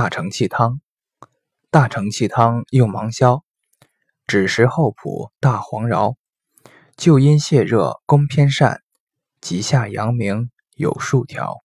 大承气汤。大承气汤用芒硝，枳实厚朴，大黄饶，救阴泻热，攻偏善，极下阳明有数条。